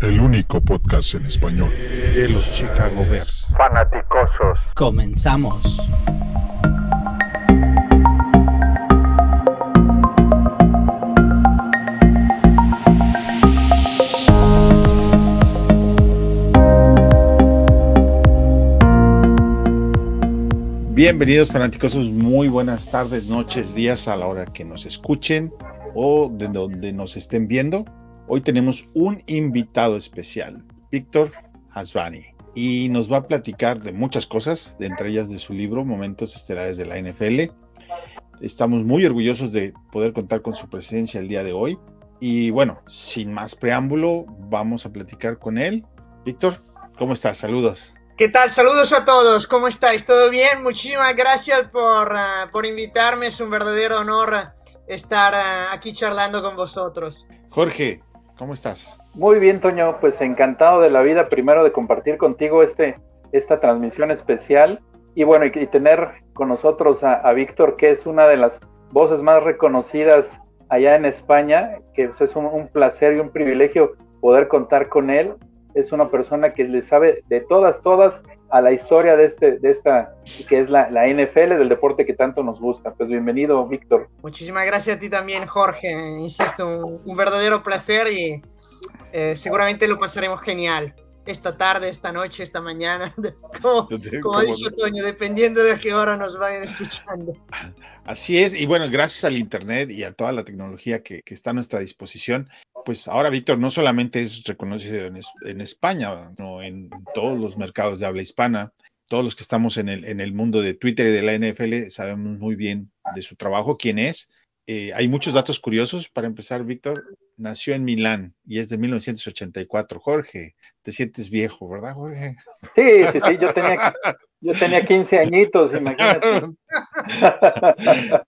el único podcast en español de los Chicago Bears. Fanaticosos. Comenzamos. Bienvenidos fanáticosos, muy buenas tardes, noches, días a la hora que nos escuchen o de donde nos estén viendo. Hoy tenemos un invitado especial, Víctor Hasbani, y nos va a platicar de muchas cosas, de entre ellas de su libro Momentos Estelares de la NFL. Estamos muy orgullosos de poder contar con su presencia el día de hoy. Y bueno, sin más preámbulo, vamos a platicar con él. Víctor, ¿cómo estás? Saludos. ¿Qué tal? Saludos a todos. ¿Cómo estáis? ¿Todo bien? Muchísimas gracias por, uh, por invitarme. Es un verdadero honor estar uh, aquí charlando con vosotros. Jorge, ¿cómo estás? Muy bien, Toño. Pues encantado de la vida, primero de compartir contigo este, esta transmisión especial y bueno, y, tener con nosotros a, a, Víctor, que es una de las voces más reconocidas allá en España, que pues, es un, un placer y un privilegio poder contar con él es una persona que le sabe de todas, todas a la historia de, este, de esta, que es la, la, NFL, del deporte que tanto nos gusta. Pues bienvenido, Víctor. Muchísimas gracias a ti también, Jorge. Insisto, un, un verdadero placer y eh, seguramente lo pasaremos genial. Esta tarde, esta noche, esta mañana, como, como ha dicho Toño, dependiendo de qué hora nos vayan escuchando. Así es, y bueno, gracias al Internet y a toda la tecnología que, que está a nuestra disposición, pues ahora Víctor no solamente es reconocido en, en, España, sino en todos los mercados de habla hispana. Todos los que estamos en el, en el mundo de Twitter y de la NFL sabemos muy bien de su trabajo, quién es. Eh, hay muchos datos curiosos. Para empezar, Víctor nació en Milán y es de 1984. Jorge, te sientes viejo, ¿verdad, Jorge? Sí, sí, sí. Yo tenía, yo tenía 15 añitos, imagínate.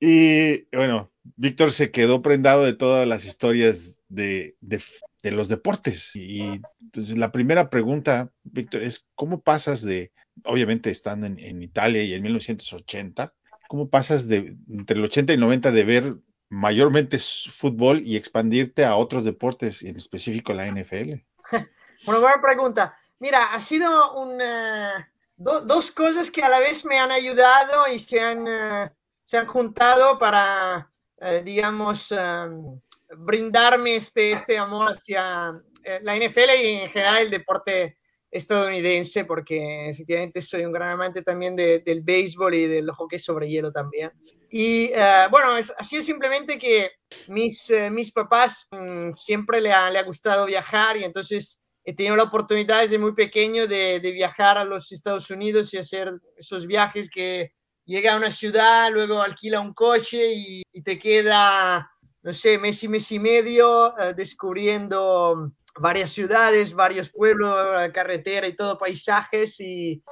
y bueno, Víctor se quedó prendado de todas las historias de, de, de, los deportes. Y entonces la primera pregunta, Víctor, es ¿cómo pasas de, obviamente estando en, en, Italia y en 1980, cómo pasas de entre el 80 y 90 de ver mayormente fútbol y expandirte a otros deportes, en específico la NFL? Bueno, buena pregunta. Mira, ha sido una, do, dos cosas que a la vez me han ayudado y se han, uh, se han juntado para eh, digamos, um, brindarme este, este amor hacia eh, la NFL y en general el deporte estadounidense, porque efectivamente soy un gran amante también de, del béisbol y del hockey sobre hielo también. Y uh, bueno, es, ha sido simplemente que mis, uh, mis papás um, siempre le ha, le ha gustado viajar y entonces he tenido la oportunidad desde muy pequeño de, de viajar a los Estados Unidos y hacer esos viajes que llega a una ciudad, luego alquila un coche y, y te queda, no sé, mes y mes y medio uh, descubriendo varias ciudades, varios pueblos, carretera y todo, paisajes y,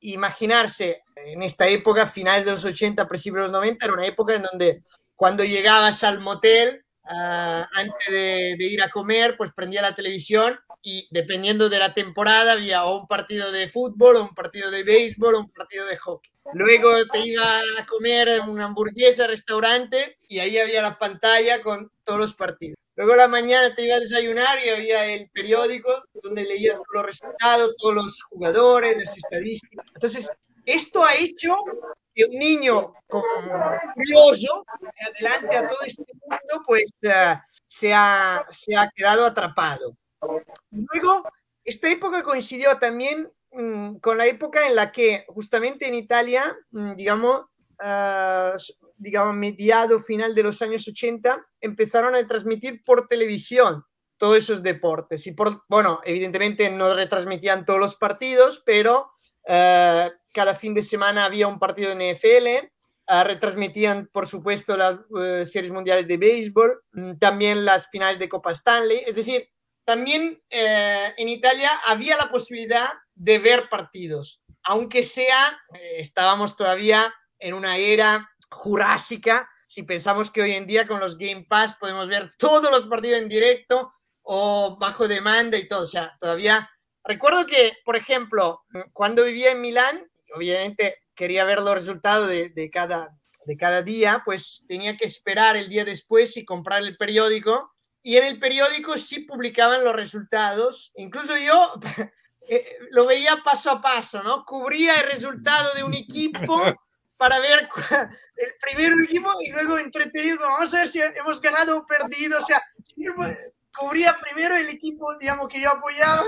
imaginarse en esta época, finales de los 80, principios de los 90, era una época en donde cuando llegabas al motel, uh, antes de, ir a comer, pues prendía la televisión y dependiendo de la temporada había o un partido de fútbol, o un partido de béisbol, o un partido de hockey. Luego te iba a comer una hamburguesa restaurante y ahí había la pantalla con todos los partidos. Luego la mañana te iba a desayunar y había el periódico donde leías los resultados, todos los jugadores, las estadísticas. Entonces, esto ha hecho que un niño curioso, adelante a todo este mundo, pues uh, se, ha, se ha quedado atrapado. Luego, esta época coincidió también mmm, con la época en la que justamente en Italia, mmm, digamos, uh, digamos, mediado final de los años 80, empezaron a transmitir por televisión todos esos deportes. Y por, bueno, evidentemente no retransmitían todos los partidos, pero uh, cada fin de semana había un partido de NFL. Uh, retransmitían, por supuesto, las uh, series mundiales de béisbol, mm, también las finales de Copa Stanley. Es decir, también eh, en Italia había la posibilidad de ver partidos, aunque sea, eh, estábamos todavía en una era jurásica, si pensamos que hoy en día con los Game Pass podemos ver todos los partidos en directo o bajo demanda y todo, o sea, todavía... Recuerdo que, por ejemplo, cuando vivía en Milán, obviamente quería ver los resultados de, de, cada, de cada día, pues tenía que esperar el día después y comprar el periódico y en el periódico sí publicaban los resultados. Incluso yo eh, lo veía paso a paso, ¿no? Cubría el resultado de un equipo para ver el primer equipo y luego entretenido, vamos a ver si hemos ganado o perdido. O sea, cubría primero el equipo, digamos, que yo apoyaba,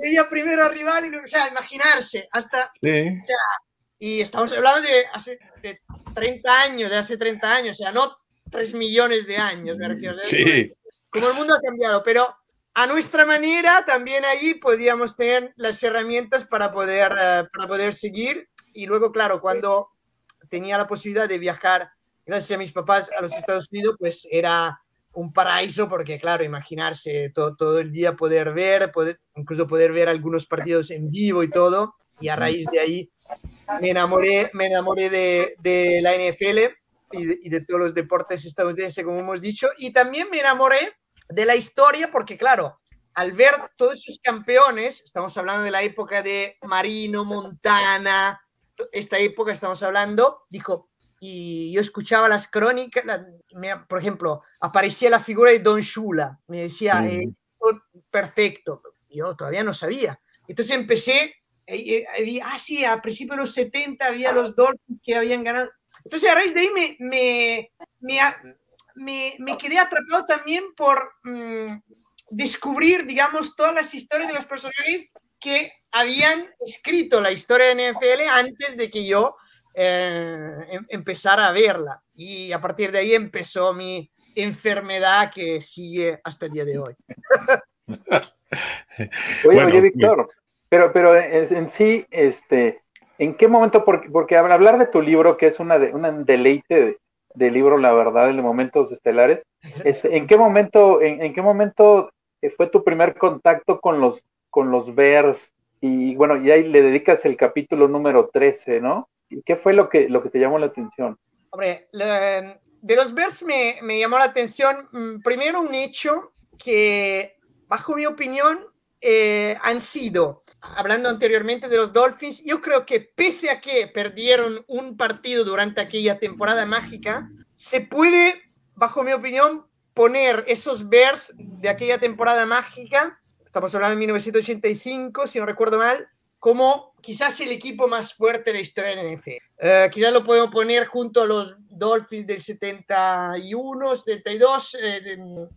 veía primero al rival, y, o sea, imaginarse, hasta... Sí. y estamos hablando de hace de 30 años, de hace 30 años, o sea, no 3 millones de años, me refiero. Sí. Como el mundo ha cambiado, pero a nuestra manera también allí podíamos tener las herramientas para poder, uh, para poder seguir. Y luego, claro, cuando tenía la posibilidad de viajar, gracias a mis papás, a los Estados Unidos, pues era un paraíso porque, claro, imaginarse todo, todo el día poder ver, poder, incluso poder ver algunos partidos en vivo y todo. Y a raíz de ahí me enamoré, me enamoré de, de la NFL y de, y de, todos los deportes estadounidenses, como hemos dicho. Y también me enamoré de la historia porque, claro, al ver todos esos campeones, estamos hablando de la época de Marino, Montana, esta época estamos hablando, dijo, y yo escuchaba las crónicas, las, me, por ejemplo, aparecía la figura de Don Shula, me decía, sí. perfecto, yo todavía no sabía. Entonces empecé, eh, eh, ah, sí, a principios de los 70 había los Dolphins que habían ganado. Entonces a raíz de ahí me, me, me, me, me quedé atrapado también por mmm, descubrir, digamos, todas las historias de los personajes que habían escrito la historia de NFL antes de que yo eh, em, empezara a verla. Y a partir de ahí empezó mi enfermedad que sigue hasta el día de hoy. oye, bueno, oye, Víctor, pero, pero en, en, sí, este, ¿en qué momento? Porque, porque hablar de tu libro, que es una, de, una deleite de, de libro, la verdad, en momentos estelares, este, ¿en qué momento, en, en qué momento fue tu primer contacto con los con los Bears y bueno, y ahí le dedicas el capítulo número 13, ¿no? ¿Y qué fue lo que, lo que te llamó la atención? Hombre, de los Bears me, me, llamó la atención mm, primero un hecho que, bajo mi opinión, eh, han sido, hablando anteriormente de los Dolphins, yo creo que pese a que perdieron un partido durante aquella temporada mágica, se puede, bajo mi opinión, poner esos Bears de aquella temporada mágica estamos hablando de 1985, si no recuerdo mal, como quizás el equipo más fuerte de la historia de la NFL. Uh, quizás lo podemos poner junto a los Dolphins del 71, 72, eh, de,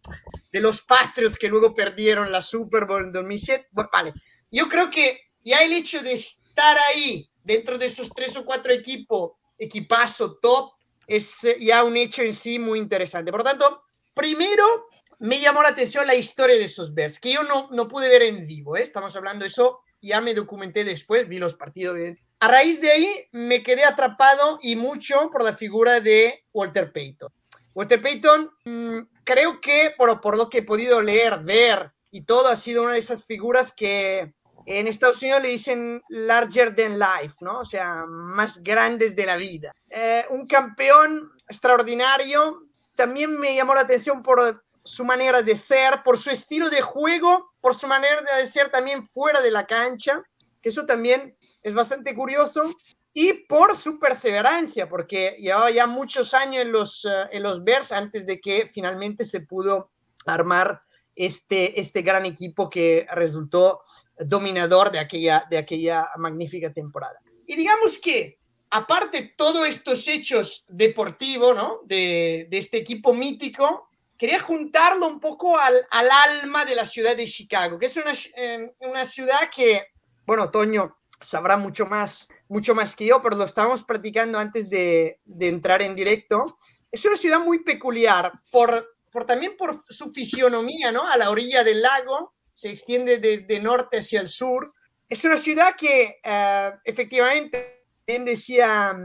de, los Patriots que luego perdieron la Super Bowl en 2007. Bueno, vale, yo creo que ya el hecho de estar ahí, dentro de esos tres o cuatro equipos, equipazo top, es ya un hecho en sí muy interesante. Por lo tanto, primero me llamó la atención la historia de esos Bears, que yo no, no pude ver en vivo, ¿eh? estamos hablando de eso, ya me documenté después, vi los partidos. A raíz de ahí me quedé atrapado y mucho por la figura de Walter Payton. Walter Payton, mmm, creo que por, por lo que he podido leer, ver y todo, ha sido una de esas figuras que en Estados Unidos le dicen larger than life, ¿no? O sea, más grandes de la vida. Eh, un campeón extraordinario. También me llamó la atención por su manera de ser, por su estilo de juego, por su manera de ser también fuera de la cancha, que eso también es bastante curioso, y por su perseverancia, porque llevaba ya muchos años en los, uh, en los Bears antes de que finalmente se pudo armar este, este gran equipo que resultó dominador de aquella, de aquella magnífica temporada. Y digamos que, aparte de todos estos hechos deportivos, ¿no? De este equipo mítico, quería juntarlo un poco al, al, alma de la ciudad de Chicago, que es una, eh, una, ciudad que, bueno, Toño sabrá mucho más, mucho más que yo, pero lo estábamos practicando antes de, de entrar en directo. Es una ciudad muy peculiar, por, por, también por su fisionomía, ¿no? A la orilla del lago, se extiende desde norte hacia el sur. Es una ciudad que uh, efectivamente, bien decía,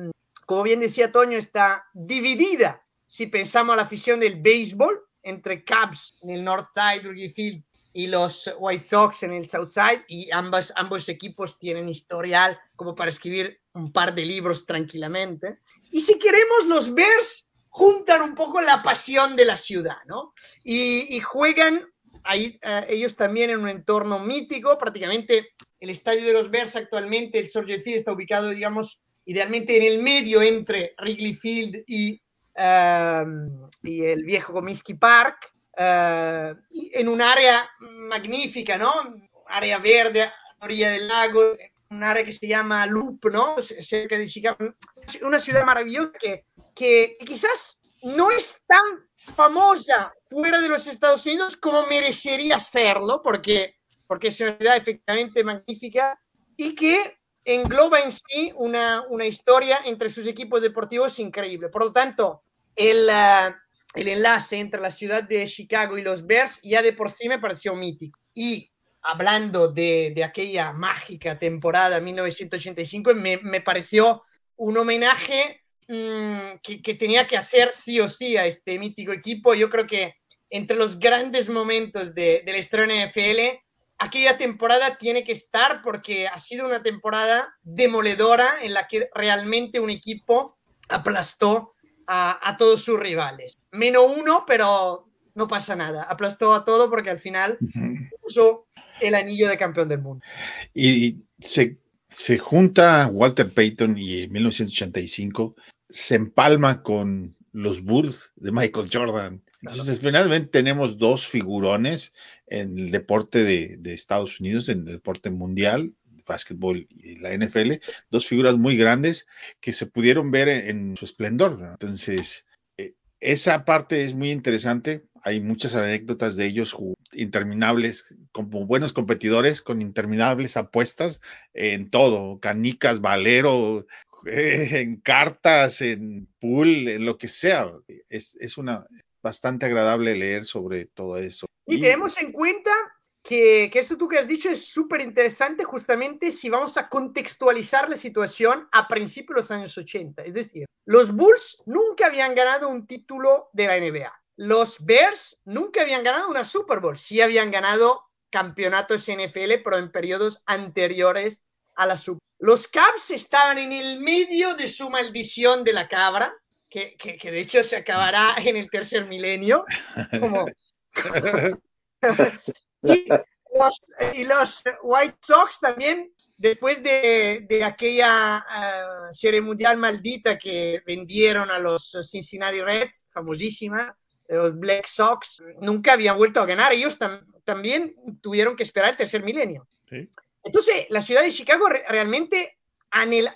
como bien decía Toño, está dividida si pensamos la afición del béisbol entre Cubs en el North Side, Wrigley Field, y los White Sox en el South Side, y ambas, ambos equipos tienen historial como para escribir un par de libros tranquilamente. Y si queremos, los Bears juntan un poco la pasión de la ciudad, ¿no? Y, y juegan ahí, uh, ellos también en un entorno mítico, prácticamente el estadio de los Bears actualmente, el Soldier Field, está ubicado, digamos, idealmente en el medio entre Wrigley Field y Um, y el viejo Comiskey Park. eh, en un área magnífica, ¿no? Área verde, a la orilla del lago, un área que se llama Loop, ¿no? Cerca de Chicago. Una ciudad maravillosa que, que quizás no es tan famosa fuera de los Estados Unidos como merecería serlo, porque, porque es una ciudad efectivamente magnífica y que engloba en sí una, una historia entre sus equipos deportivos increíble. Por lo tanto, el, uh, el enlace entre la ciudad de Chicago y los Bears ya de por sí me pareció mítico. Y hablando de, de aquella mágica temporada 1985, me, me pareció un homenaje mmm, que, que, tenía que hacer sí o sí a este mítico equipo. Yo creo que entre los grandes momentos de, de la historia NFL, aquella temporada tiene que estar porque ha sido una temporada demoledora en la que realmente un equipo aplastó a, a, todos sus rivales. Menos uno, pero no pasa nada. Aplastó a todo porque al final puso el anillo de campeón del mundo. Y se, se junta Walter Payton y en 1985 se empalma con los Bulls de Michael Jordan. Entonces, finalmente tenemos dos figurones en el deporte de, Estados Unidos, en el deporte mundial, básquetbol y la NFL, dos figuras muy grandes que se pudieron ver en, su esplendor. Entonces, eh, esa parte es muy interesante. Hay muchas anécdotas de ellos interminables, como buenos competidores, con interminables apuestas en todo, canicas, valero, en cartas, en pool, en lo que sea. Es, es una bastante agradable leer sobre todo eso. Y, tenemos en cuenta que, que esto tú que has dicho es súper interesante justamente si vamos a contextualizar la situación a principios de los años 80. Es decir, los Bulls nunca habían ganado un título de la NBA. Los Bears nunca habían ganado una Super Bowl. Sí habían ganado campeonatos NFL, pero en periodos anteriores a la Super Los Cavs estaban en el medio de su maldición de la cabra, que, que, que de hecho se acabará en el tercer milenio, como, y, los, y, los, White Sox también, después de, de aquella uh, serie mundial maldita que vendieron a los Cincinnati Reds, famosísima, los Black Sox, nunca habían vuelto a ganar. Ellos tam también tuvieron que esperar el tercer milenio. Sí. Entonces, la ciudad de Chicago re realmente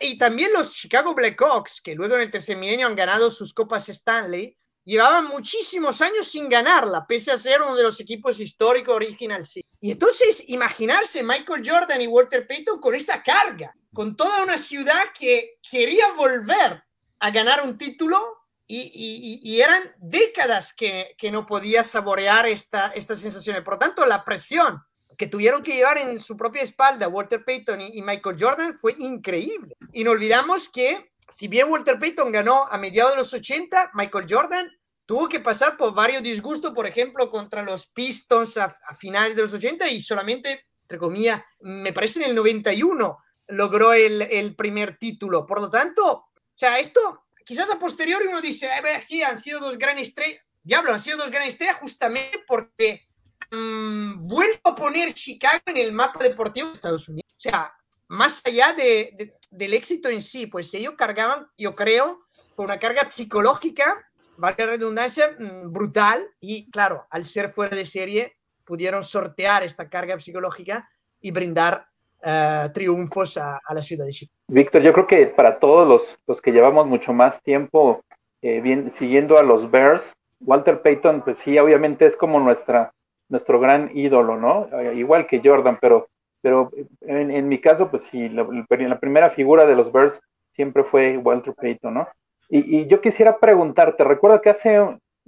y también los Chicago Blackhawks, que luego en el tercer milenio han ganado sus copas Stanley, llevaban muchísimos años sin ganarla, pese a ser uno de los equipos históricos original. Y entonces, imaginarse Michael Jordan y Walter Payton con esa carga, con toda una ciudad que quería volver a ganar un título y, eran décadas que, no podía saborear esta, estas sensaciones. Por lo tanto, la presión que tuvieron que llevar en su propia espalda Walter Payton y, Michael Jordan fue increíble. Y no olvidamos que si bien Walter Payton ganó a mediados de los 80, Michael Jordan tuvo que pasar por varios disgustos, por ejemplo, contra los Pistons a, finales de los 80 y solamente, entre comillas, me parece en el 91 logró el, primer título. Por lo tanto, o sea, esto quizás a posteriori uno dice, ver, sí, han sido dos grandes estrellas. Diablo, han sido dos grandes estrellas justamente porque mmm, vuelvo a poner Chicago en el mapa deportivo de Estados Unidos. O sea, más allá de, de, del éxito en sí, pues ellos cargaban, yo creo, con una carga psicológica, valga la redundancia, brutal, y claro, al ser fuera de serie, pudieron sortear esta carga psicológica y brindar uh, triunfos a, a, la ciudad de Chicago. Víctor, yo creo que para todos los, los que llevamos mucho más tiempo eh, bien, siguiendo a los Bears, Walter Payton, pues sí, obviamente es como nuestra, nuestro gran ídolo, ¿no? Igual que Jordan, pero pero en, mi caso, pues sí, la, la, primera figura de los Bears siempre fue Walter Payton, ¿no? Y, yo quisiera preguntarte, recuerdo que hace,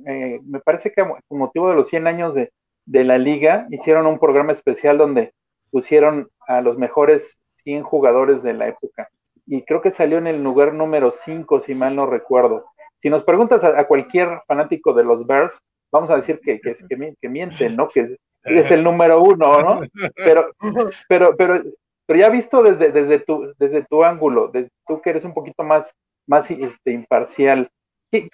eh, me parece que con motivo de los 100 años de, de, la liga, hicieron un programa especial donde pusieron a los mejores 100 jugadores de la época. Y creo que salió en el lugar número 5, si mal no recuerdo. Si nos preguntas a, a cualquier fanático de los Bears, vamos a decir que, que, que, que mienten, ¿no? Que, es el número uno, ¿no? Pero, pero, pero, pero ya visto desde, desde, tu, desde tu ángulo, desde tú que eres un poquito más, más este, imparcial, ¿qué,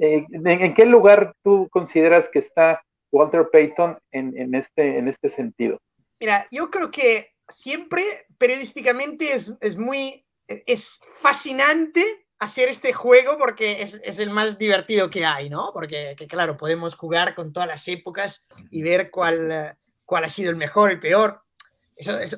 eh, en, ¿en, qué lugar tú consideras que está Walter Payton en, en, este, en este sentido? Mira, yo creo que siempre periodísticamente es, es muy, es fascinante hacer este juego porque es, es, el más divertido que hay, ¿no? Porque, que, claro, podemos jugar con todas las épocas y ver cuál, cuál ha sido el mejor, el peor,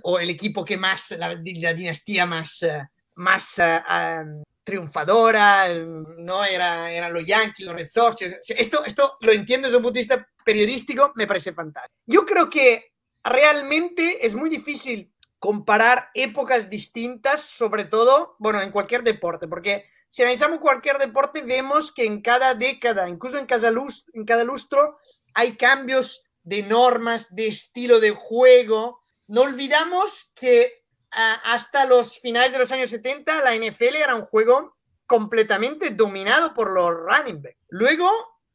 o el equipo que más, la, dinastía más, uh, más uh, um, triunfadora, ¿no? Era, eran los Yankees, los Red Sox. Esto, esto lo entiendo desde un punto de vista periodístico, me parece fantástico. Yo creo que realmente es muy difícil comparar épocas distintas, sobre todo, bueno, en cualquier deporte, porque si analizamos cualquier deporte, vemos que en cada década, incluso en cada, lustro, en cada lustro, hay cambios de normas, de estilo de juego. No olvidamos que uh, hasta los finales de los años 70 la NFL era un juego completamente dominado por los running back. Luego,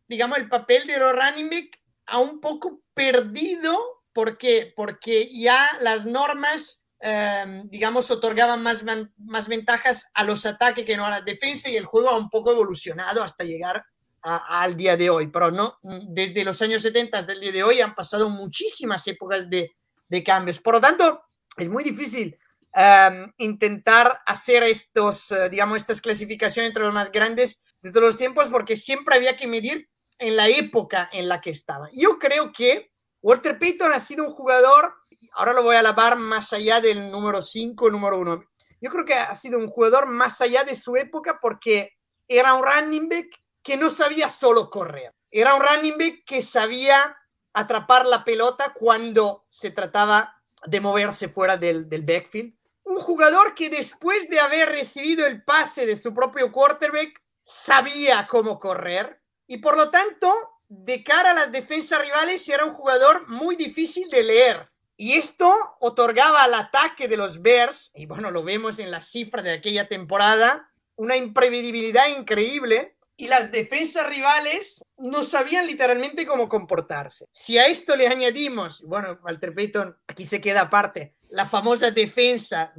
digamos, el papel de los running back ha un poco perdido porque, porque ya las normas eh, digamos, otorgaban más, más ventajas a los ataques que no a la defensa y el juego ha un poco evolucionado hasta llegar a, al día de hoy. Pero no, desde los años 70 hasta el día de hoy han pasado muchísimas épocas de, de cambios. Por lo tanto, es muy difícil um, intentar hacer estos, uh, digamos, estas clasificaciones entre los más grandes de todos los tiempos porque siempre había que medir en la época en la que estaba. Yo creo que Walter Payton ha sido un jugador ahora lo voy a alabar más allá del número 5, número 1. Yo creo que ha sido un jugador más allá de su época porque era un running back que no sabía solo correr. Era un running back que sabía atrapar la pelota cuando se trataba de moverse fuera del, del backfield. Un jugador que después de haber recibido el pase de su propio quarterback sabía cómo correr y por lo tanto de cara a las defensas rivales era un jugador muy difícil de leer y esto otorgaba al ataque de los Bears, y bueno, lo vemos en las cifras de aquella temporada, una imprevisibilidad increíble y las defensas rivales no sabían literalmente cómo comportarse. Si a esto le añadimos, bueno, Walter Payton aquí se queda aparte, la famosa defensa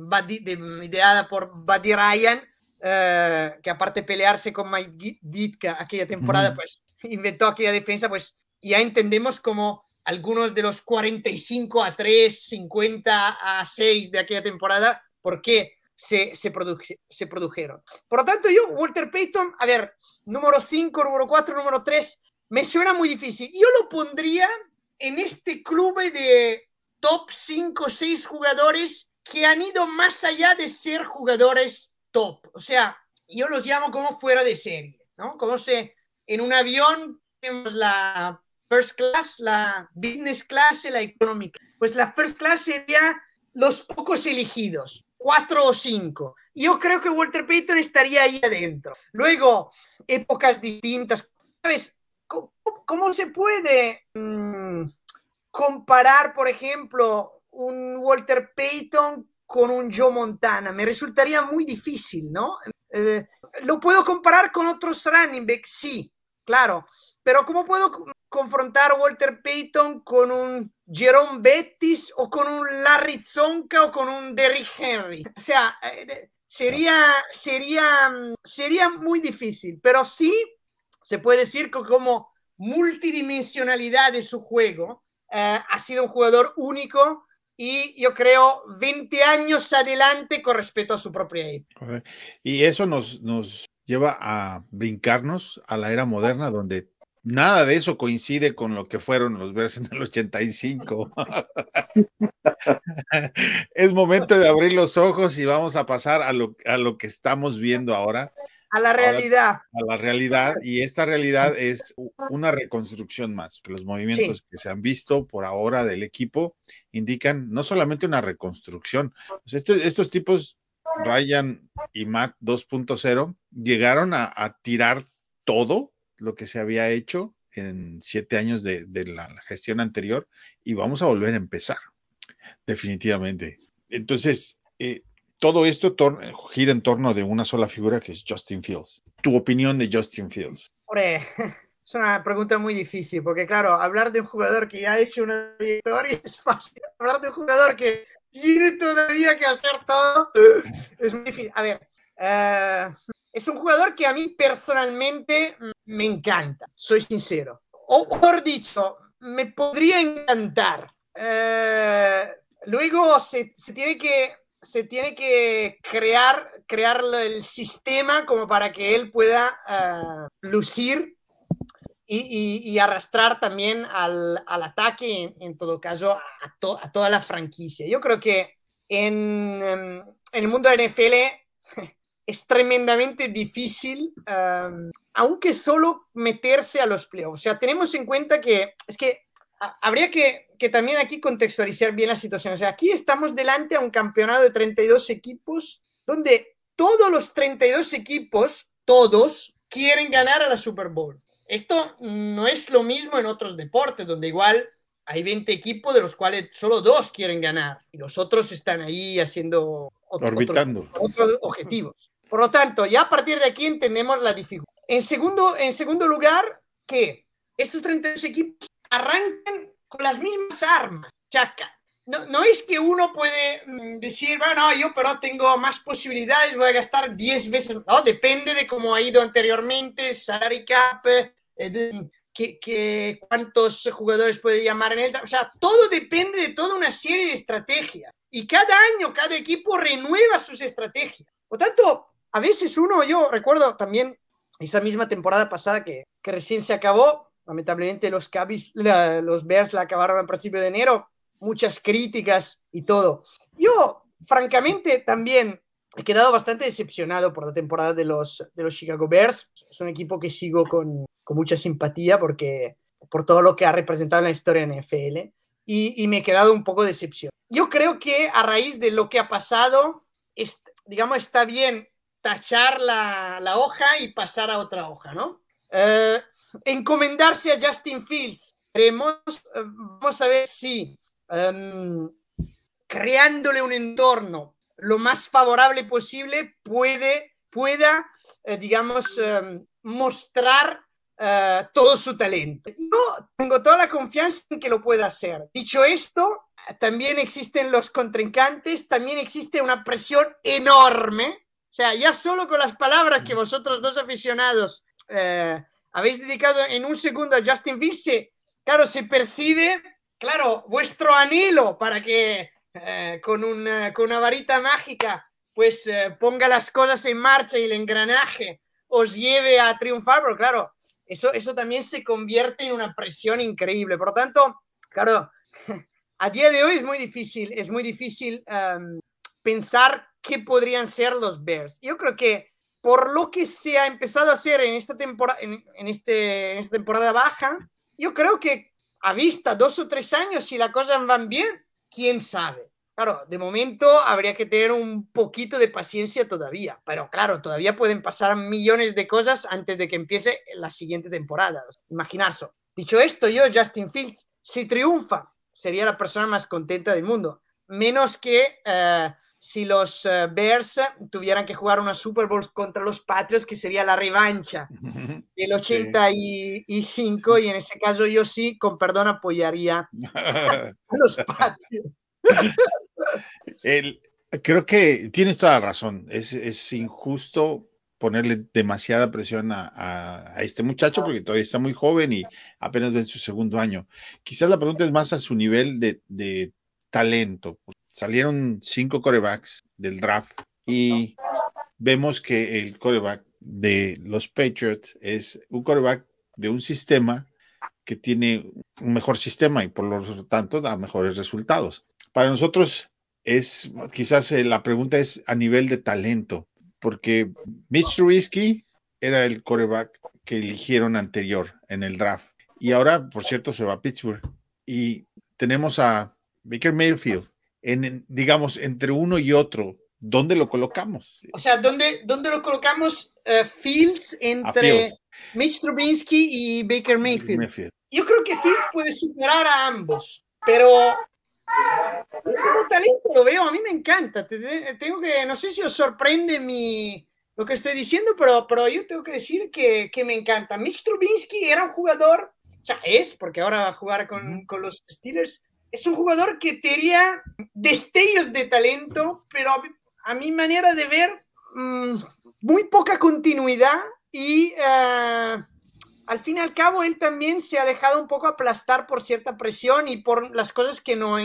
ideada por Buddy Ryan, eh, que aparte de pelearse con Mike Ditka aquella temporada, mm. pues inventó aquella defensa, pues ya entendemos cómo algunos de los 45 a 3, 50 a 6 de aquella temporada, ¿por qué se, se, produ se produjeron? Por lo tanto, yo, Walter Payton, a ver, número 5, número 4, número 3, me suena muy difícil. Yo lo pondría en este club de top 5 o 6 jugadores que han ido más allá de ser jugadores top. O sea, yo los llamo como fuera de serie, ¿no? Como se en un avión tenemos la first class, la business class y la económica. Pues la first class sería los pocos elegidos, cuatro o cinco. Yo creo que Walter Payton estaría ahí adentro. Luego, épocas distintas. ¿Sabes? ¿Cómo, se puede mmm, comparar, por ejemplo, un Walter Payton con un Joe Montana? Me resultaría muy difícil, ¿no? Eh, ¿Lo puedo comparar con otros running backs? Sí, claro. Pero ¿cómo puedo confrontar a Walter Payton con un Jerome Bettis o con un Larry Zonka o con un Derrick Henry. O sea, eh, sería, sería, sería muy difícil, pero sí se puede decir que como multidimensionalidad de su juego, eh, ha sido un jugador único y yo creo 20 años adelante con respecto a su propia época. Y eso nos, nos lleva a brincarnos a la era moderna donde Nada de eso coincide con lo que fueron los Bears en el 85. es momento de abrir los ojos y vamos a pasar a lo, a lo que estamos viendo ahora. A la realidad. Ahora, a la realidad. Y esta realidad es una reconstrucción más. Que los movimientos sí. que se han visto por ahora del equipo indican no solamente una reconstrucción. Pues estos, estos tipos, Ryan y Matt 2.0, llegaron a, tirar todo lo que se había hecho en siete años de, la, gestión anterior y vamos a volver a empezar, definitivamente. Entonces, eh, todo esto gira en torno de una sola figura que es Justin Fields. ¿Tu opinión de Justin Fields? Hombre, es una pregunta muy difícil, porque claro, hablar de un jugador que ya ha hecho una trayectoria es fácil. Hablar de un jugador que tiene todavía que hacer todo es muy difícil. A ver, uh, es un jugador que a mí personalmente me encanta, soy sincero. O por dicho, me podría encantar. Eh, luego se, tiene que se tiene que crear, crear el sistema como para que él pueda uh, lucir y, y, y, arrastrar también al, al ataque, en, en, todo caso, a, to, a, toda la franquicia. Yo creo que en, en el mundo de la NFL es tremendamente difícil, um, aunque solo meterse a los playoffs. O sea, tenemos en cuenta que es que habría que, que, también aquí contextualizar bien la situación. O sea, aquí estamos delante a un campeonato de 32 equipos donde todos los 32 equipos, todos, quieren ganar a la Super Bowl. Esto no es lo mismo en otros deportes, donde igual hay 20 equipos de los cuales solo dos quieren ganar y los otros están ahí haciendo otro, orbitando otros, otros objetivos. Por lo tanto, ya a partir de aquí entendemos la dificultad. En segundo, en segundo lugar, que estos 32 equipos arrancan con las mismas armas. Sea, no, no, es que uno puede mm, decir, bueno, yo pero tengo más posibilidades, voy a gastar 10 veces. No, depende de cómo ha ido anteriormente, salary cap, eh, que, que, cuántos jugadores puede llamar en el. O sea, todo depende de toda una serie de estrategias. Y cada año, cada equipo renueva sus estrategias. Por tanto, a veces uno, yo recuerdo también esa misma temporada pasada que, que recién se acabó, lamentablemente los Cavs, los Bears la acabaron al principio de enero, muchas críticas y todo. Yo, francamente, también he quedado bastante decepcionado por la temporada de los, de los Chicago Bears. Es un equipo que sigo con, con mucha simpatía porque por todo lo que ha representado en la historia de NFL y, y, me he quedado un poco decepcionado. Yo creo que a raíz de lo que ha pasado, es, digamos, está bien tachar la, la, hoja y pasar a otra hoja, ¿no? Eh, encomendarse a Justin Fields. Queremos, eh, vamos a ver si um, creándole un entorno lo más favorable posible puede, pueda, eh, digamos, um, mostrar uh, todo su talento. Yo tengo toda la confianza en que lo pueda hacer. Dicho esto, también existen los contrincantes, también existe una presión enorme. O sea, ya solo con las palabras que vosotros dos aficionados eh, habéis dedicado en un segundo a Justin Fields, claro, se percibe, claro, vuestro anhelo para que eh, con, una, con, una, varita mágica pues eh, ponga las cosas en marcha y el engranaje os lleve a triunfar, pero claro, eso, eso también se convierte en una presión increíble. Por lo tanto, claro, a día de hoy es muy difícil, es muy difícil um, pensar qué podrían ser los Bears. Yo creo que por lo que se ha empezado a hacer en esta temporada, en, este, en esta temporada baja, yo creo que a vista dos o tres años, si las cosas van bien, quién sabe. Claro, de momento habría que tener un poquito de paciencia todavía, pero claro, todavía pueden pasar millones de cosas antes de que empiece la siguiente temporada. Imaginarse. Dicho esto, yo, Justin Fields, si triunfa, sería la persona más contenta del mundo. Menos que uh, si los uh, Bears tuvieran que jugar una Super Bowl contra los Patriots, que sería la revancha del 85, sí. y en ese caso yo sí, con perdón, apoyaría a los Patriots. El, creo que tienes toda la razón. Es, es injusto ponerle demasiada presión a, a, a, este muchacho porque todavía está muy joven y apenas va en su segundo año. Quizás la pregunta es más a su nivel de, de talento. Salieron cinco corebacks del draft y vemos que el coreback de los Patriots es un coreback de un sistema que tiene un mejor sistema y por lo tanto da mejores resultados. Para nosotros es quizás eh, la pregunta es a nivel de talento, porque Mitch Trubisky era el coreback que eligieron anterior en el draft y ahora, por cierto, se va a Pittsburgh y tenemos a Baker Mayfield en, digamos, entre uno y otro. ¿Dónde lo colocamos? O sea, ¿dónde, dónde lo colocamos uh, Fields entre Fields. Mitch Trubisky y Baker Mayfield? Mayfield? Yo creo que Fields puede superar a ambos, pero como talento lo veo, a mí me encanta. Tengo que, no sé si os sorprende mi, lo que estoy diciendo, pero, pero yo tengo que decir que, que me encanta. Mitch Trubinsky era un jugador, o sea, es, porque ahora va a jugar con, con los Steelers, es un jugador que tenía destellos de talento, pero a, mi manera de ver, mmm, muy poca continuidad y uh, al fin y al cabo él también se ha dejado un poco aplastar por cierta presión y por las cosas que no,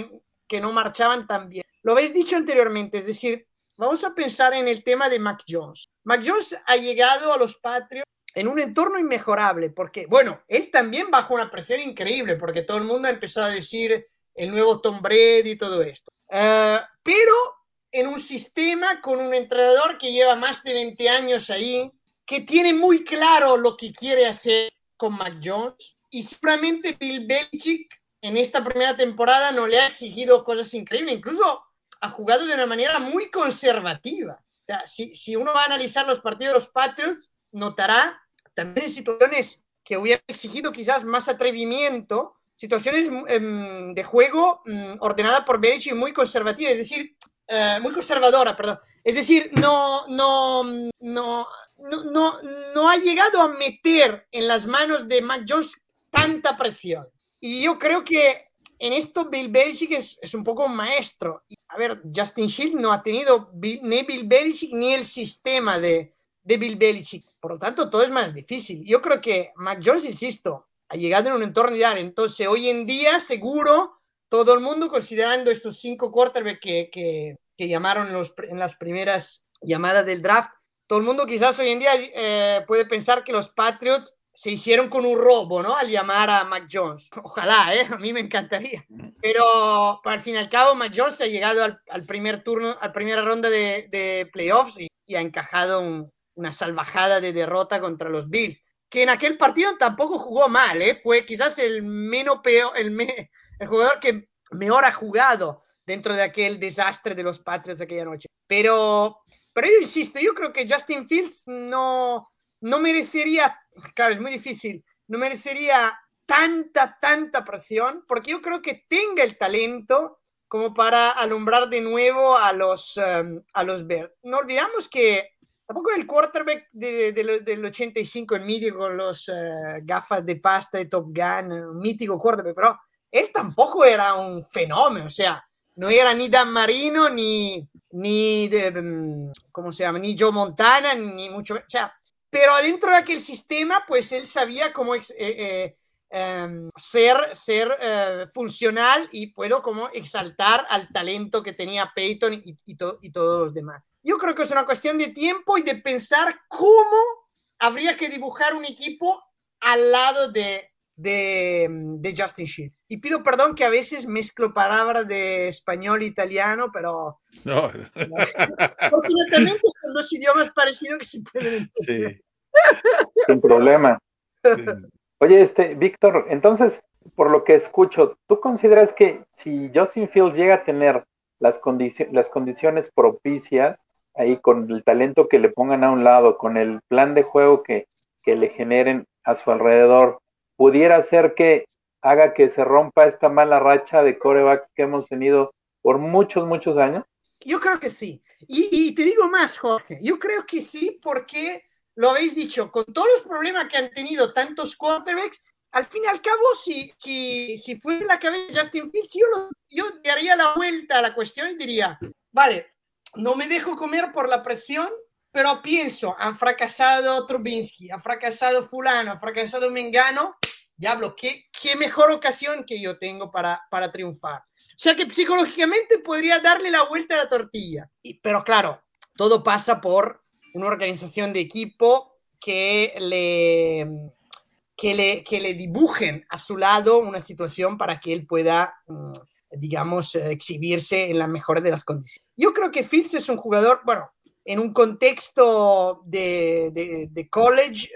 que no marchaban tan bien. lo habéis dicho anteriormente, es decir, vamos a pensar en el tema de Mac Jones. Mac Jones ha llegado a los Patriots en un entorno inmejorable, porque, bueno, él también bajo una presión increíble, porque todo el mundo ha empezado a decir el nuevo Tom Brady y todo esto. Uh, pero en un sistema con un entrenador que lleva más de 20 años ahí, que tiene muy claro lo que quiere hacer con Mac Jones, y seguramente Bill Belichick en esta primera temporada no le ha exigido cosas increíbles, incluso ha jugado de una manera muy conservativa. O sea, si, si uno va a analizar los partidos de los Patriots, notará también en situaciones que hubieran exigido quizás más atrevimiento, situaciones um, de juego um, ordenada por Belichick muy conservativa, es decir, uh, muy conservadora, perdón. Es decir, no, no, no, no, no, no ha llegado a meter en las manos de Mac Jones tanta presión. Y yo creo que en esto Bill Belichick es, es un poco un maestro. A ver, Justin Shields no ha tenido ni Bill Belichick ni el sistema de, de Bill Belichick. Por lo tanto, todo es más difícil. Yo creo que Mac Jones, insisto, llegado en un entorno ideal. Entonces, hoy en día, seguro, todo el mundo, considerando estos cinco quarterbacks que, llamaron los, en, las primeras llamadas del draft, todo el mundo quizás hoy en día eh, puede pensar que los Patriots se hicieron con un robo, ¿no? Al llamar a Mac Jones. Ojalá, ¿eh? A mí me encantaría. Pero, al fin y al cabo, Mac Jones ha llegado al, primer turno, a la primera ronda de, de playoffs y, ha encajado un, una salvajada de derrota contra los Bills, que en aquel partido tampoco jugó mal, ¿eh? Fue quizás el menos peor, el, me, jugador que mejor ha jugado dentro de aquel desastre de los Patriots de aquella noche. Pero, pero yo insisto, yo creo que Justin Fields no, no merecería, claro, es muy difícil, no merecería tanta, tanta presión, porque yo creo que tenga el talento como para alumbrar de nuevo a los, um, a los Bears. No olvidamos que tampoco el quarterback de, de, de, del 85 en mítico con los uh, gafas de pasta de Top Gun, un mítico quarterback, pero él tampoco era un fenómeno, o sea, no era ni Dan Marino, ni, ni de, ¿cómo se llama? Ni Joe Montana, ni mucho, o sea, pero dentro de aquel sistema, pues él sabía cómo eh, eh, eh, ser, ser eh, funcional y puedo como exaltar al talento que tenía Peyton y, y, to y, todos los demás. Yo creo que es una cuestión de tiempo y de pensar cómo habría que dibujar un equipo al lado de, de, de Justin Shields. Y pido perdón que a veces mezclo palabras de español e italiano, pero no. fortunadamente son dos idiomas parecidos que se pueden entender. Sí. Sin problema. Sí. Oye, este, Víctor, entonces, por lo que escucho, ¿tú consideras que si Justin Fields llega a tener las, condici las condiciones propicias, ahí con el talento que le pongan a un lado, con el plan de juego que, que le generen a su alrededor, pudiera ser que haga que se rompa esta mala racha de corebacks que hemos tenido por muchos, muchos años? Yo creo que sí. Y, y, te digo más, Jorge, yo creo que sí porque lo habéis dicho, con todos los problemas que han tenido tantos quarterbacks, al fin y al cabo, si, si, si fuera la cabeza de Justin Fields, yo, lo, yo daría la vuelta a la cuestión y diría, vale, no me dejo comer por la presión, pero pienso, han fracasado Trubinsky, ha fracasado fulano, ha fracasado Mengano, diablo, qué, qué mejor ocasión que yo tengo para, para triunfar. O sea que psicológicamente podría darle la vuelta a la tortilla. Pero claro, todo pasa por una organización de equipo que le, que le, que le dibujen a su lado una situación para que él pueda, digamos, exhibirse en la mejor de las condiciones. Yo creo que Fields es un jugador, bueno, en un contexto de, de, college,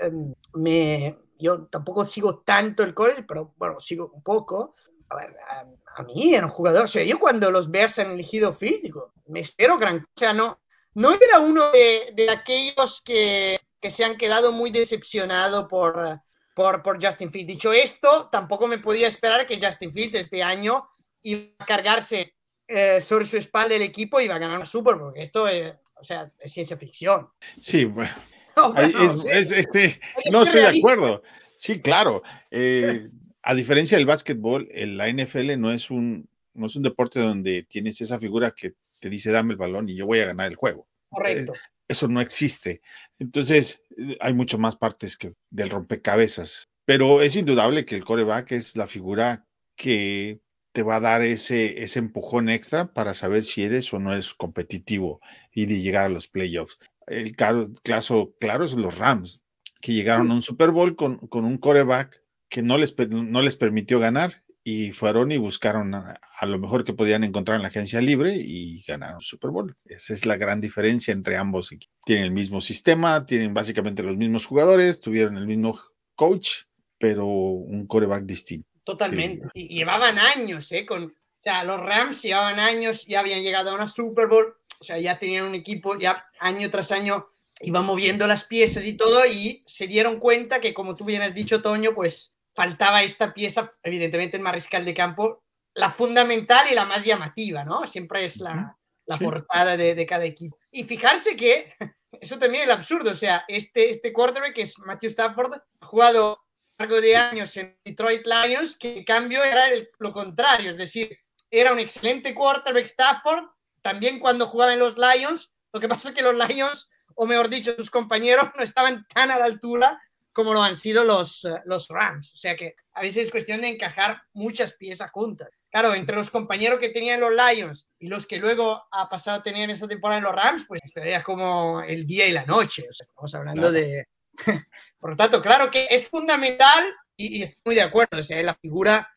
me, yo tampoco sigo tanto el college, pero bueno, sigo un poco. A, ver, a, a mí era un jugador, o sea, yo cuando los Bears han elegido Fields, digo, me espero gran, o sea, no, no era uno de, de aquellos que, que, se han quedado muy decepcionados por, por, por, Justin Fields. Dicho esto, tampoco me podía esperar que Justin Fields este año iba a cargarse eh, sobre su espalda el equipo y iba a ganar una Super, porque esto es, o sea, es ciencia ficción. Sí, bueno. No, bueno, es, sí. es, este, no estoy de acuerdo. Sí, claro. Eh, a diferencia del básquetbol, la NFL no es un no es un deporte donde tienes esa figura que te dice dame el balón y yo voy a ganar el juego. Correcto. Eh, eso no existe. Entonces, hay mucho más partes que del rompecabezas. Pero es indudable que el coreback es la figura que te va a dar ese, ese empujón extra para saber si eres o no eres competitivo y de llegar a los playoffs. El caso claro es los Rams, que llegaron a un Super Bowl con, con un coreback que no les, no les permitió ganar y fueron y buscaron a, lo mejor que podían encontrar en la agencia libre y ganaron Super Bowl. Esa es la gran diferencia entre ambos. Tienen el mismo sistema, tienen básicamente los mismos jugadores, tuvieron el mismo coach, pero un coreback distinto. Totalmente. Y llevaban años, ¿eh? Con, o sea, los Rams llevaban años, ya habían llegado a una Super Bowl, o sea, ya tenían un equipo, ya año tras año iba moviendo las piezas y todo, y se dieron cuenta que, como tú bien has dicho, Toño, pues faltaba esta pieza, evidentemente el mariscal de campo, la fundamental y la más llamativa, ¿no? Siempre es la, la portada de, de, cada equipo. Y fijarse que eso también es absurdo, o sea, este, este quarterback, que es Matthew Stafford, ha jugado a lo largo de años en Detroit Lions, que en cambio era el, lo contrario, es decir, era un excelente quarterback Stafford, también cuando jugaba en los Lions, lo que pasa es que los Lions, o mejor dicho, sus compañeros no estaban tan a la altura como lo han sido los, uh, los Rams. O sea que a veces es cuestión de encajar muchas piezas juntas. Claro, entre los compañeros que tenían los Lions y los que luego ha pasado a tener en esta temporada en los Rams, pues estaría como el día y la noche. O sea, estamos hablando claro. de... Por lo tanto, claro que es fundamental y, y, estoy muy de acuerdo. O sea, la figura,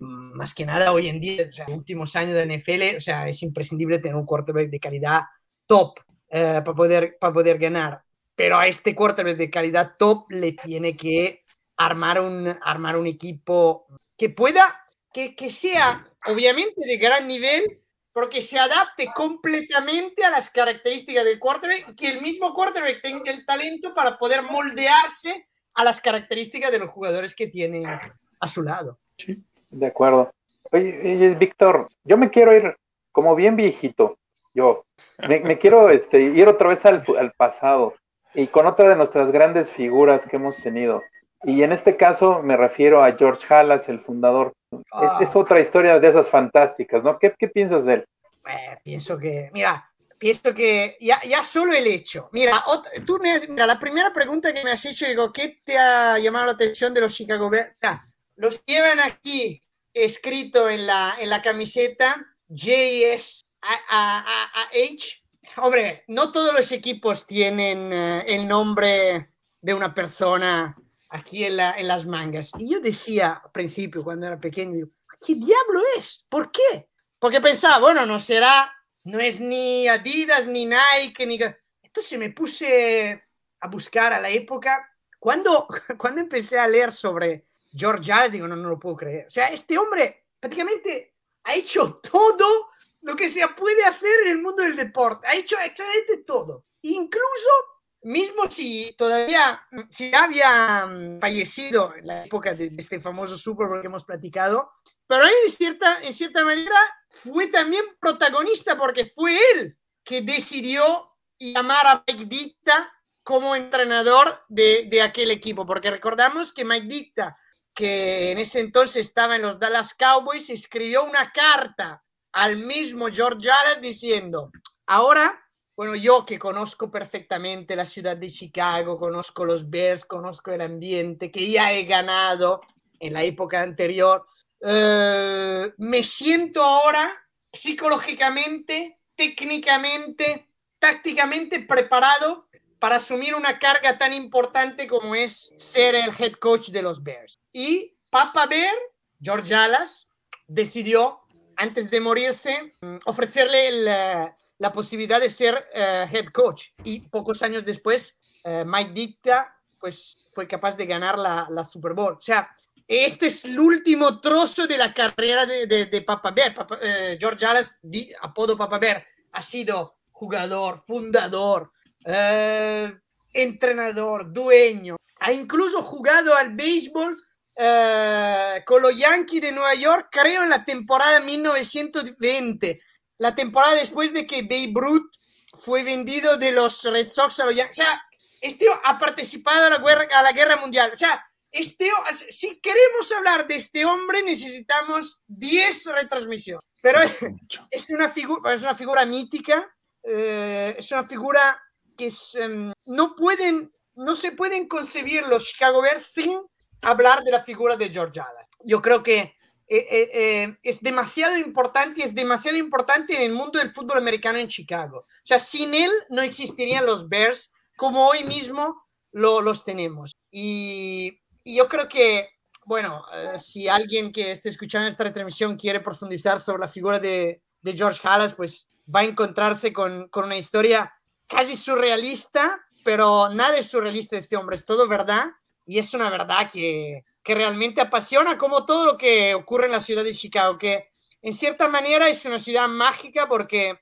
más que nada hoy en día, o sea, últimos años de NFL, o sea, es imprescindible tener un quarterback de calidad top eh, para, poder, para poder ganar pero a este quarterback de calidad top le tiene que armar un, armar un equipo que pueda, que, que sea obviamente de gran nivel, porque se adapte completamente a las características del quarterback y que el mismo quarterback tenga el talento para poder moldearse a las características de los jugadores que tiene a su lado. Sí, de acuerdo. Oye, oye Víctor, yo me quiero ir como bien viejito, yo. Me, me quiero este, ir otra vez al, al pasado y con otra de nuestras grandes figuras que hemos tenido. Y en este caso me refiero a George Halas, el fundador. Ah. Es, es, otra historia de esas fantásticas, ¿no? ¿Qué, qué piensas de él? Eh, pienso que, mira, pienso que ya, ya solo el hecho. Mira, tú me has, mira, la primera pregunta que me has hecho, digo, ¿qué te ha llamado la atención de los Chicago Bears? Los llevan aquí escrito en la, en la camiseta JSH hombre, no todos los equipos tienen uh, el nombre de una persona aquí en, la, en, las mangas. Y yo decía al principio, cuando era pequeño, ¿qué diablo es? ¿Por qué? Porque pensaba, bueno, no será, no es ni Adidas, ni Nike, ni... Entonces me puse a buscar a la época. Cuando, cuando empecé a leer sobre George Allen, digo, no, no lo puedo creer. O sea, este hombre prácticamente ha hecho todo lo que se puede hacer en el mundo del deporte. Ha hecho exactamente todo. Incluso, mismo si todavía, si había mm, fallecido en la época de este famoso Super Bowl que hemos platicado, pero en cierta, en cierta manera fue también protagonista porque fue él que decidió llamar a Mike Dicta como entrenador de, de aquel equipo, porque recordamos que Mike Dicta, que en ese entonces estaba en los Dallas Cowboys, escribió una carta al mismo George Allen diciendo, ahora, bueno, yo que conozco perfectamente la ciudad de Chicago, conozco los Bears, conozco el ambiente, que ya he ganado en la época anterior, eh, me siento ahora psicológicamente, técnicamente, tácticamente preparado para asumir una carga tan importante como es ser el head coach de los Bears. Y Papa Bear, George Alas, decidió antes de morirse, mm, ofrecerle la, la posibilidad de ser uh, head coach. Y pocos años después, uh, Mike Dicta pues, fue capaz de ganar la, la, Super Bowl. O sea, este es el último trozo de la carrera de, de, de Papa Bear. Papa, uh, George Alas, apodo Papa Bear, ha sido jugador, fundador, entrenador, dueño. Ha incluso jugado al béisbol Uh, con los Yankees de Nueva York, creo en la temporada 1920, la temporada después de que Babe Ruth fue vendido de los Red Sox a los Yankees. O sea, este ha participado a la, guerra, a la guerra mundial. O sea, este, si queremos hablar de este hombre, necesitamos 10 retransmisiones. Pero es una figura, es una figura mítica, eh, es una figura que es, um, no pueden, no se pueden concebir los Chicago Bears sin hablar de la figura de George Allen. Yo creo que es demasiado importante, es demasiado importante en el mundo del fútbol americano en Chicago. O sea, sin él no existirían los Bears como hoy mismo lo, los tenemos. Y, yo creo que, bueno, si alguien que esté escuchando esta retransmisión quiere profundizar sobre la figura de, de George Halas, pues va a encontrarse con, con una historia casi surrealista, pero nada es surrealista de este hombre, es todo verdad y es una verdad que, que realmente apasiona, como todo lo que ocurre en la ciudad de Chicago, que en cierta manera es una ciudad mágica porque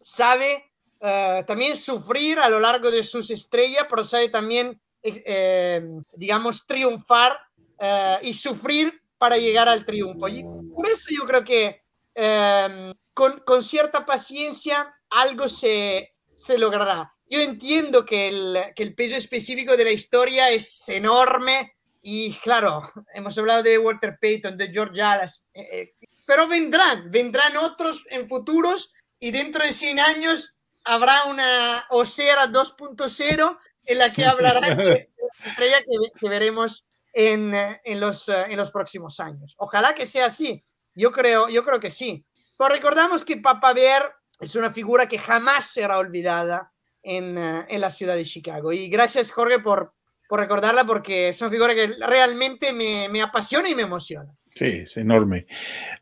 sabe uh, también sufrir a lo largo de sus estrellas, pero sabe también, eh, digamos, triunfar uh, y sufrir para llegar al triunfo. Y por eso yo creo que uh, con, con, cierta paciencia algo se, se logrará. Yo entiendo que el, que el peso específico de la historia es enorme, y claro, hemos hablado de Walter Payton, de George Alas, eh, eh, pero vendrán, vendrán otros en futuros y dentro de 100 años habrá una Osera 2.0 en la que hablarán de la estrella que, que veremos en, en, los, en los próximos años. Ojalá que sea así. Yo creo, yo creo que sí. Pero recordamos que Papa Bear es una figura que jamás será olvidada en, en la ciudad de Chicago. Y gracias, Jorge, por, por recordarla porque es una figura que realmente me, me apasiona y me emociona. Sí, es enorme.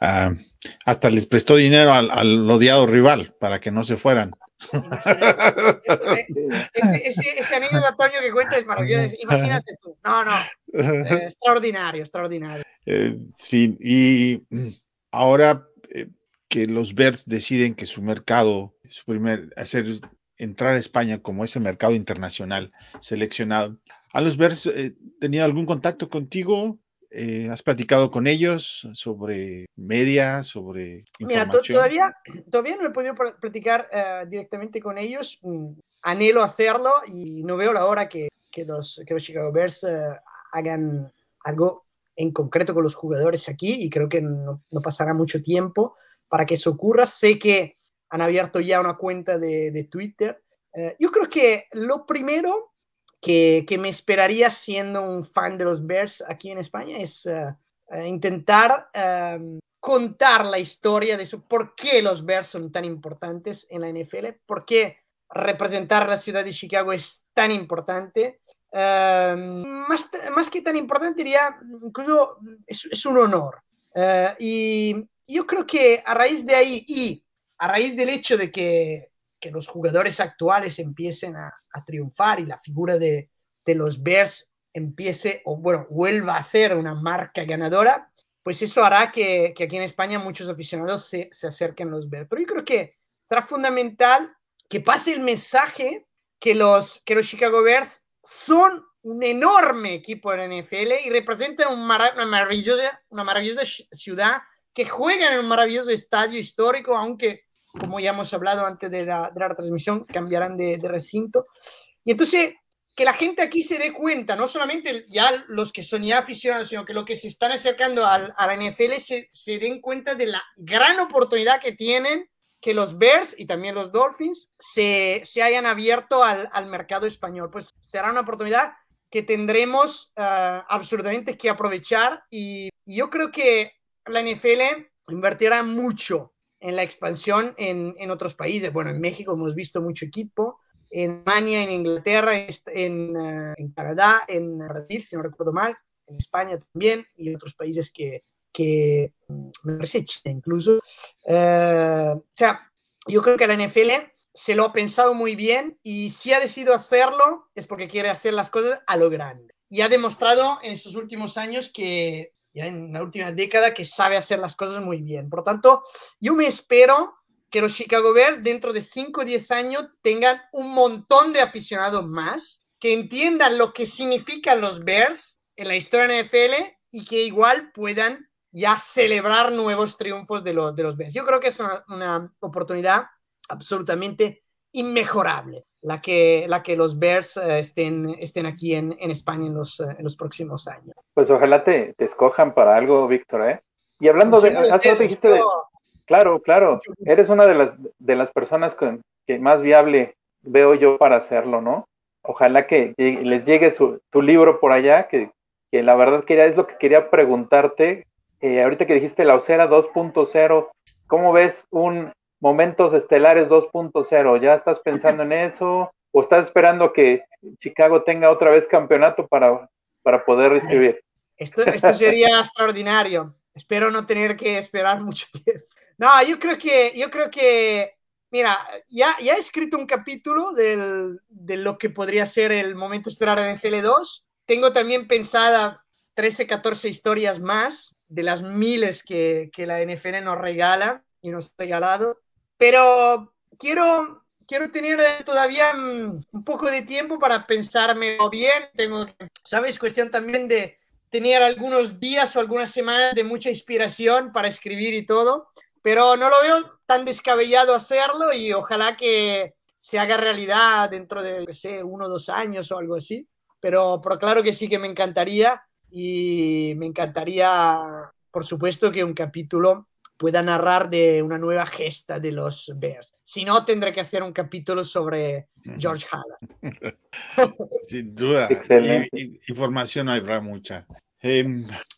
Uh, hasta les prestó dinero al, al, odiado rival para que no se fueran. ese, ese, ese, anillo de otoño que cuenta es maravilloso. Imagínate tú. No, no. Eh, extraordinario, extraordinario. Eh, sí, y ahora eh, que los Bears deciden que su mercado, su primer, hacer entrar a España como ese mercado internacional seleccionado. ¿A los Bears eh, tenía algún contacto contigo? Eh, ¿Has platicado con ellos sobre media, sobre Mira, todavía, todavía no he podido platicar uh, directamente con ellos. Mm, anhelo hacerlo y no veo la hora que, que, los, que los Chicago Bears uh, hagan algo en concreto con los jugadores aquí y creo que no, no pasará mucho tiempo para que eso ocurra. Sé que han abierto ya una cuenta de, de Twitter. Eh, yo creo que lo primero que, que, me esperaría siendo un fan de los Bears aquí en España es uh, intentar uh, contar la historia de su, por qué los Bears son tan importantes en la NFL, por qué representar la ciudad de Chicago es tan importante. Uh, más, más, que tan importante, diría, incluso es, es un honor. y yo creo que a raíz de ahí y a raíz del hecho de que, los jugadores actuales empiecen a, triunfar y la figura de, los Bears empiece, o bueno, vuelva a ser una marca ganadora, pues eso hará que, aquí en España muchos aficionados se, acerquen a los Bears. Pero yo creo que será fundamental que pase el mensaje que los, Chicago Bears son un enorme equipo de la NFL y representan una, maravillosa, una maravillosa ciudad que juega en un maravilloso estadio histórico, aunque como ya hemos hablado antes de la, de la transmisión, cambiarán de, de, recinto. Y entonces, que la gente aquí se dé cuenta, no solamente ya los que son ya aficionados, sino que los que se están acercando a, a la NFL se, se, den cuenta de la gran oportunidad que tienen que los Bears y también los Dolphins se, se hayan abierto al, al, mercado español. Pues será una oportunidad que tendremos uh, absolutamente que aprovechar y, y yo creo que la NFL invertirá mucho en la expansión en, en, otros países. Bueno, en México hemos visto mucho equipo, en Alemania, en Inglaterra, en, uh, en Canadá, en Brasil, si no recuerdo mal, en España también, y otros países que, que me parece China incluso. Uh, o sea, yo creo que la NFL se lo ha pensado muy bien y si ha decidido hacerlo es porque quiere hacer las cosas a lo grande. Y ha demostrado en estos últimos años que ya en la última década que sabe hacer las cosas muy bien. Por tanto, yo me espero que los Chicago Bears dentro de 5 o 10 años tengan un montón de aficionados más, que entiendan lo que significan los Bears en la historia de NFL y que igual puedan ya celebrar nuevos triunfos de los, de los Bears. Yo creo que es una oportunidad absolutamente inmejorable la que, la que los Bears uh, estén, estén aquí en, en España en los, uh, en los próximos años. Pues ojalá te, te escojan para algo, Víctor, ¿eh? Y hablando de, hace rato dijiste de, claro, claro, eres una de las, de las personas con, que más viable veo yo para hacerlo, ¿no? Ojalá que les llegue su, tu libro por allá, que, que la verdad quería, es lo que quería preguntarte, eh, ahorita que dijiste la Osera 2.0, ¿cómo ves un Momentos Estelares 2.0? ¿Ya estás pensando en eso? ¿O estás esperando que Chicago tenga otra vez campeonato para, para poder recibir? Esto, esto sería extraordinario. Espero no tener que esperar mucho tiempo. No, yo creo que, yo creo que, mira, ya, ya he escrito un capítulo del, de lo que podría ser el momento estelar de NFL 2. Tengo también pensada 13, 14 historias más de las miles que, que la NFL nos regala y nos ha regalado. Pero quiero, quiero tener todavía un poco de tiempo para pensarme bien. Tengo, ¿sabes? Cuestión también de tener algunos días o algunas semanas de mucha inspiración para escribir y todo pero no lo veo tan descabellado hacerlo y ojalá que se haga realidad dentro de, no sé, uno o dos años o algo así. Pero, pero claro que sí que me encantaría y me encantaría, por supuesto, que un capítulo pueda narrar de una nueva gesta de los Bears. Si no, tendré que hacer un capítulo sobre George Halas. Sin duda. información habrá mucha. Eh,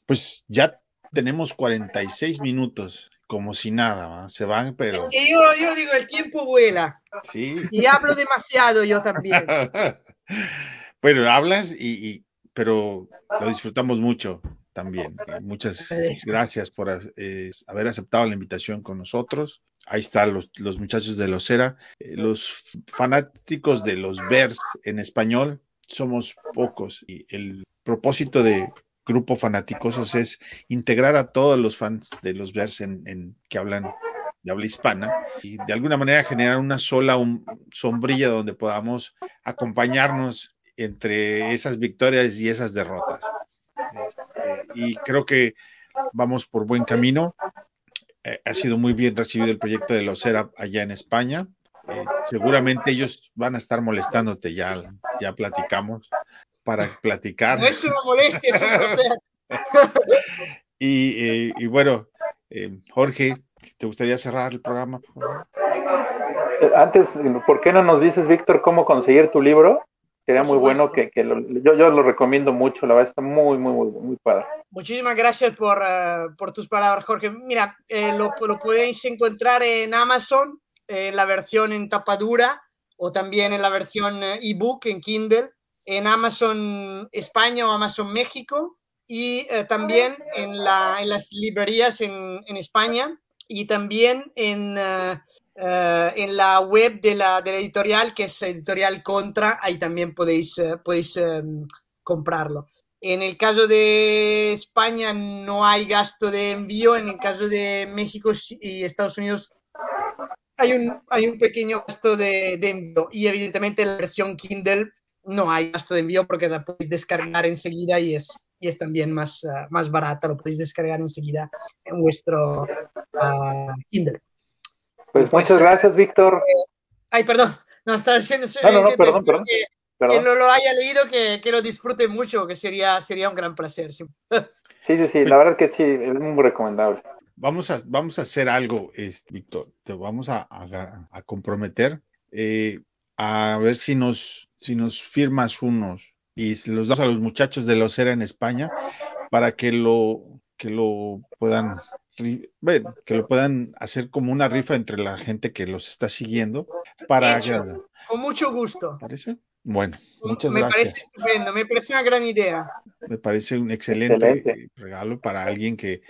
pues ya tenemos 46 minutos como si nada, se van, pero... yo, yo, digo, el tiempo vuela. Sí. Y hablo demasiado yo también. bueno, hablas y, pero lo disfrutamos mucho también. Muchas gracias por eh, haber aceptado la invitación con nosotros. Ahí están los, los muchachos de Losera. Eh, los fanáticos de los Bears en español somos pocos y el propósito de grupo fanáticos es integrar a todos los fans de los Bears en, que hablan de habla hispana y de alguna manera generar una sola sombrilla donde podamos acompañarnos entre esas victorias y esas derrotas. Este, y creo que vamos por buen camino. Eh, ha sido muy bien recibido el proyecto de Losera allá en España. Eh, seguramente ellos van a estar molestándote, ya, ya platicamos para platicar. No es una molestia, es y, eh, y, bueno, eh, Jorge, ¿te gustaría cerrar el programa? Antes, ¿por qué no nos dices, Víctor, cómo conseguir tu libro? Sería muy bueno que, que lo, yo, yo, lo recomiendo mucho, la verdad está muy, muy, muy, muy padre. Muchísimas gracias por, uh, por tus palabras, Jorge. Mira, eh, lo, lo, podéis encontrar en Amazon, en la versión en tapadura o también en la versión ebook en Kindle en Amazon España o Amazon México y eh, también en, la, en, las librerías en, en, España y también en, uh, uh, en la web de la, de la, editorial que es Editorial Contra, ahí también podéis, uh, podéis um, comprarlo. En el caso de España no hay gasto de envío, en el caso de México y Estados Unidos hay un, hay un pequeño gasto de, de envío y evidentemente la versión Kindle no hay gasto de envío porque la podéis descargar enseguida y es, y es también más, uh, más barata, lo podéis descargar enseguida en vuestro uh, Kindle. Pues, pues muchas gracias, Víctor. Eh, ay, perdón, no, estaba diciendo, no, no, no, perdón, perdón, que, perdón. que, no lo haya leído, que, que, lo disfrute mucho, que sería, sería un gran placer. Sí, sí, sí, sí la verdad que sí, es muy recomendable. Vamos a, vamos a hacer algo, este, Víctor, te vamos a, a, a comprometer. Eh, a ver si nos, si nos firmas unos y los das a los muchachos de la Osera en España para que lo, que lo puedan bueno, que lo puedan hacer como una rifa entre la gente que los está siguiendo para Hecho, con mucho gusto. ¿Parece? Bueno, muchas me gracias. Me parece estupendo, me parece una gran idea. Me parece un excelente, excelente. regalo para alguien que,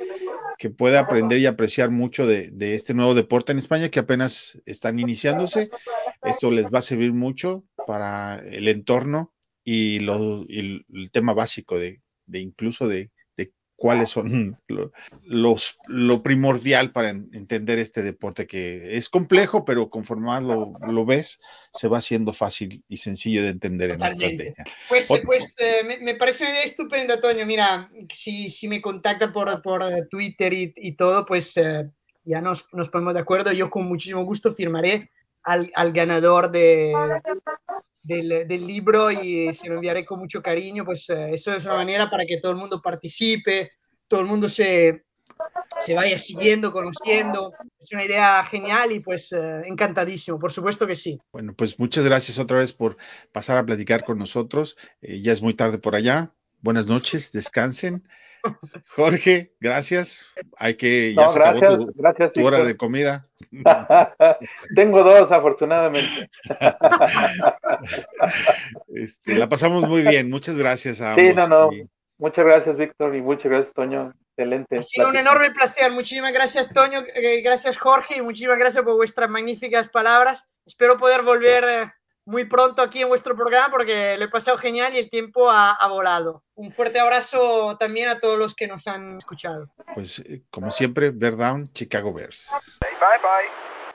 que pueda aprender y apreciar mucho de, de, este nuevo deporte en España que apenas están iniciándose. Esto les va a servir mucho para el entorno y, lo, y el tema básico de, de incluso de, de, cuáles son lo, los, lo primordial para entender este deporte que es complejo, pero conforme más lo, lo ves, se va haciendo fácil y sencillo de entender Totalmente. en la estrategia. Pues, pues eh, me, me, parece una idea estupenda, Toño. Mira, si, si me contacta por, por Twitter y, y todo, pues eh, ya nos, nos ponemos de acuerdo. Yo con muchísimo gusto firmaré al, al ganador de, del, del, libro y se lo enviaré con mucho cariño. Pues eh, eso es una manera para que todo el mundo participe, todo el mundo se, se vaya siguiendo, conociendo. Es una idea genial y pues eh, encantadísimo, por supuesto que sí. Bueno, pues muchas gracias otra vez por pasar a platicar con nosotros. Eh, ya es muy tarde por allá. Buenas noches, descansen. Jorge, gracias. Hay que ya No, se acabó gracias, tu, gracias. tu hora de comida. Tengo dos, afortunadamente. Este, la pasamos muy bien. Muchas gracias a Sí, ambos. no, no. Y- Muchas gracias, Víctor, y muchas gracias, Toño. Excelente. Ha sido un enorme placer. Muchísimas gracias, Toño. eh, gracias, Jorge. Y muchísimas gracias por vuestras magníficas palabras. Espero poder volver eh, muy pronto aquí en vuestro programa porque lo he pasado genial y el tiempo ha, ha volado. Un fuerte abrazo también a todos los que nos han escuchado. Pues, eh, como siempre, Bear Down, Chicago Bears. Bye bye.